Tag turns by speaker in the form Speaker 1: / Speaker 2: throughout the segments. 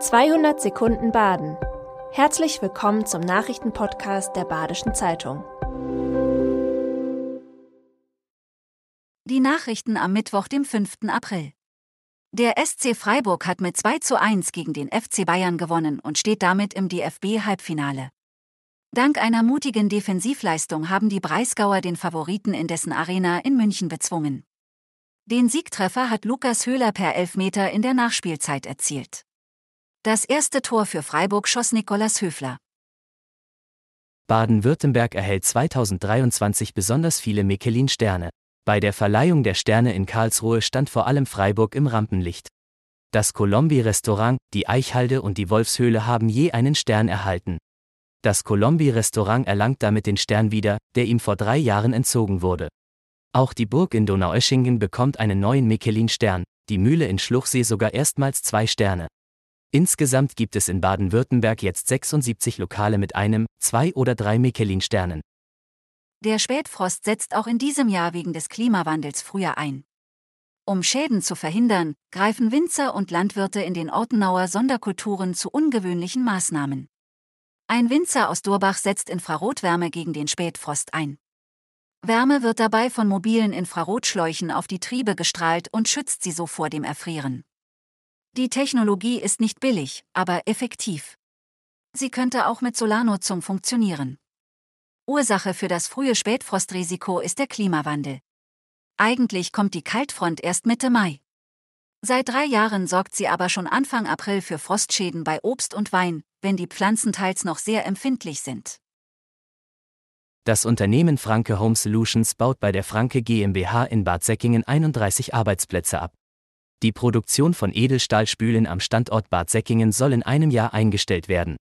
Speaker 1: 200 Sekunden Baden. Herzlich willkommen zum Nachrichtenpodcast der Badischen Zeitung.
Speaker 2: Die Nachrichten am Mittwoch, dem 5. April. Der SC Freiburg hat mit 2 zu 1 gegen den FC Bayern gewonnen und steht damit im DFB-Halbfinale. Dank einer mutigen Defensivleistung haben die Breisgauer den Favoriten in dessen Arena in München bezwungen. Den Siegtreffer hat Lukas Höhler per Elfmeter in der Nachspielzeit erzielt. Das erste Tor für Freiburg schoss Nikolas Höfler.
Speaker 3: Baden-Württemberg erhält 2023 besonders viele Michelin-Sterne. Bei der Verleihung der Sterne in Karlsruhe stand vor allem Freiburg im Rampenlicht. Das Colombi-Restaurant, die Eichhalde und die Wolfshöhle haben je einen Stern erhalten. Das Colombi-Restaurant erlangt damit den Stern wieder, der ihm vor drei Jahren entzogen wurde. Auch die Burg in Donaueschingen bekommt einen neuen Michelin-Stern, die Mühle in Schluchsee sogar erstmals zwei Sterne. Insgesamt gibt es in Baden-Württemberg jetzt 76 Lokale mit einem, zwei oder drei Michelin-Sternen.
Speaker 2: Der Spätfrost setzt auch in diesem Jahr wegen des Klimawandels früher ein. Um Schäden zu verhindern, greifen Winzer und Landwirte in den Ortenauer Sonderkulturen zu ungewöhnlichen Maßnahmen. Ein Winzer aus Durbach setzt Infrarotwärme gegen den Spätfrost ein. Wärme wird dabei von mobilen Infrarotschläuchen auf die Triebe gestrahlt und schützt sie so vor dem Erfrieren. Die Technologie ist nicht billig, aber effektiv. Sie könnte auch mit Solarnutzung funktionieren. Ursache für das frühe Spätfrostrisiko ist der Klimawandel. Eigentlich kommt die Kaltfront erst Mitte Mai. Seit drei Jahren sorgt sie aber schon Anfang April für Frostschäden bei Obst und Wein, wenn die Pflanzen teils noch sehr empfindlich sind.
Speaker 3: Das Unternehmen Franke Home Solutions baut bei der Franke GmbH in Bad Säckingen 31 Arbeitsplätze ab. Die Produktion von Edelstahlspülen am Standort Bad Säckingen soll in einem Jahr eingestellt werden.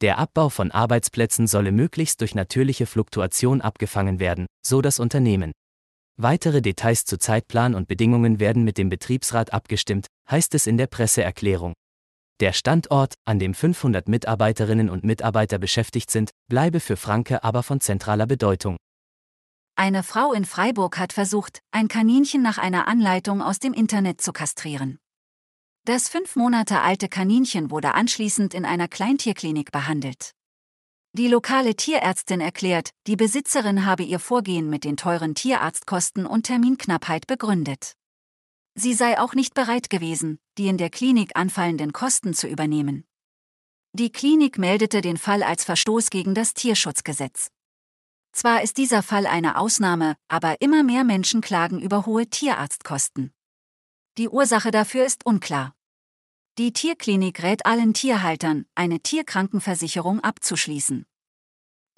Speaker 3: Der Abbau von Arbeitsplätzen solle möglichst durch natürliche Fluktuation abgefangen werden, so das Unternehmen. Weitere Details zu Zeitplan und Bedingungen werden mit dem Betriebsrat abgestimmt, heißt es in der Presseerklärung. Der Standort, an dem 500 Mitarbeiterinnen und Mitarbeiter beschäftigt sind, bleibe für Franke aber von zentraler Bedeutung.
Speaker 2: Eine Frau in Freiburg hat versucht, ein Kaninchen nach einer Anleitung aus dem Internet zu kastrieren. Das fünf Monate alte Kaninchen wurde anschließend in einer Kleintierklinik behandelt. Die lokale Tierärztin erklärt, die Besitzerin habe ihr Vorgehen mit den teuren Tierarztkosten und Terminknappheit begründet. Sie sei auch nicht bereit gewesen, die in der Klinik anfallenden Kosten zu übernehmen. Die Klinik meldete den Fall als Verstoß gegen das Tierschutzgesetz. Zwar ist dieser Fall eine Ausnahme, aber immer mehr Menschen klagen über hohe Tierarztkosten. Die Ursache dafür ist unklar. Die Tierklinik rät allen Tierhaltern, eine Tierkrankenversicherung abzuschließen.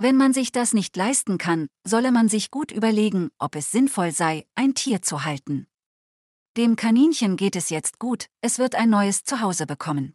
Speaker 2: Wenn man sich das nicht leisten kann, solle man sich gut überlegen, ob es sinnvoll sei, ein Tier zu halten. Dem Kaninchen geht es jetzt gut, es wird ein neues Zuhause bekommen.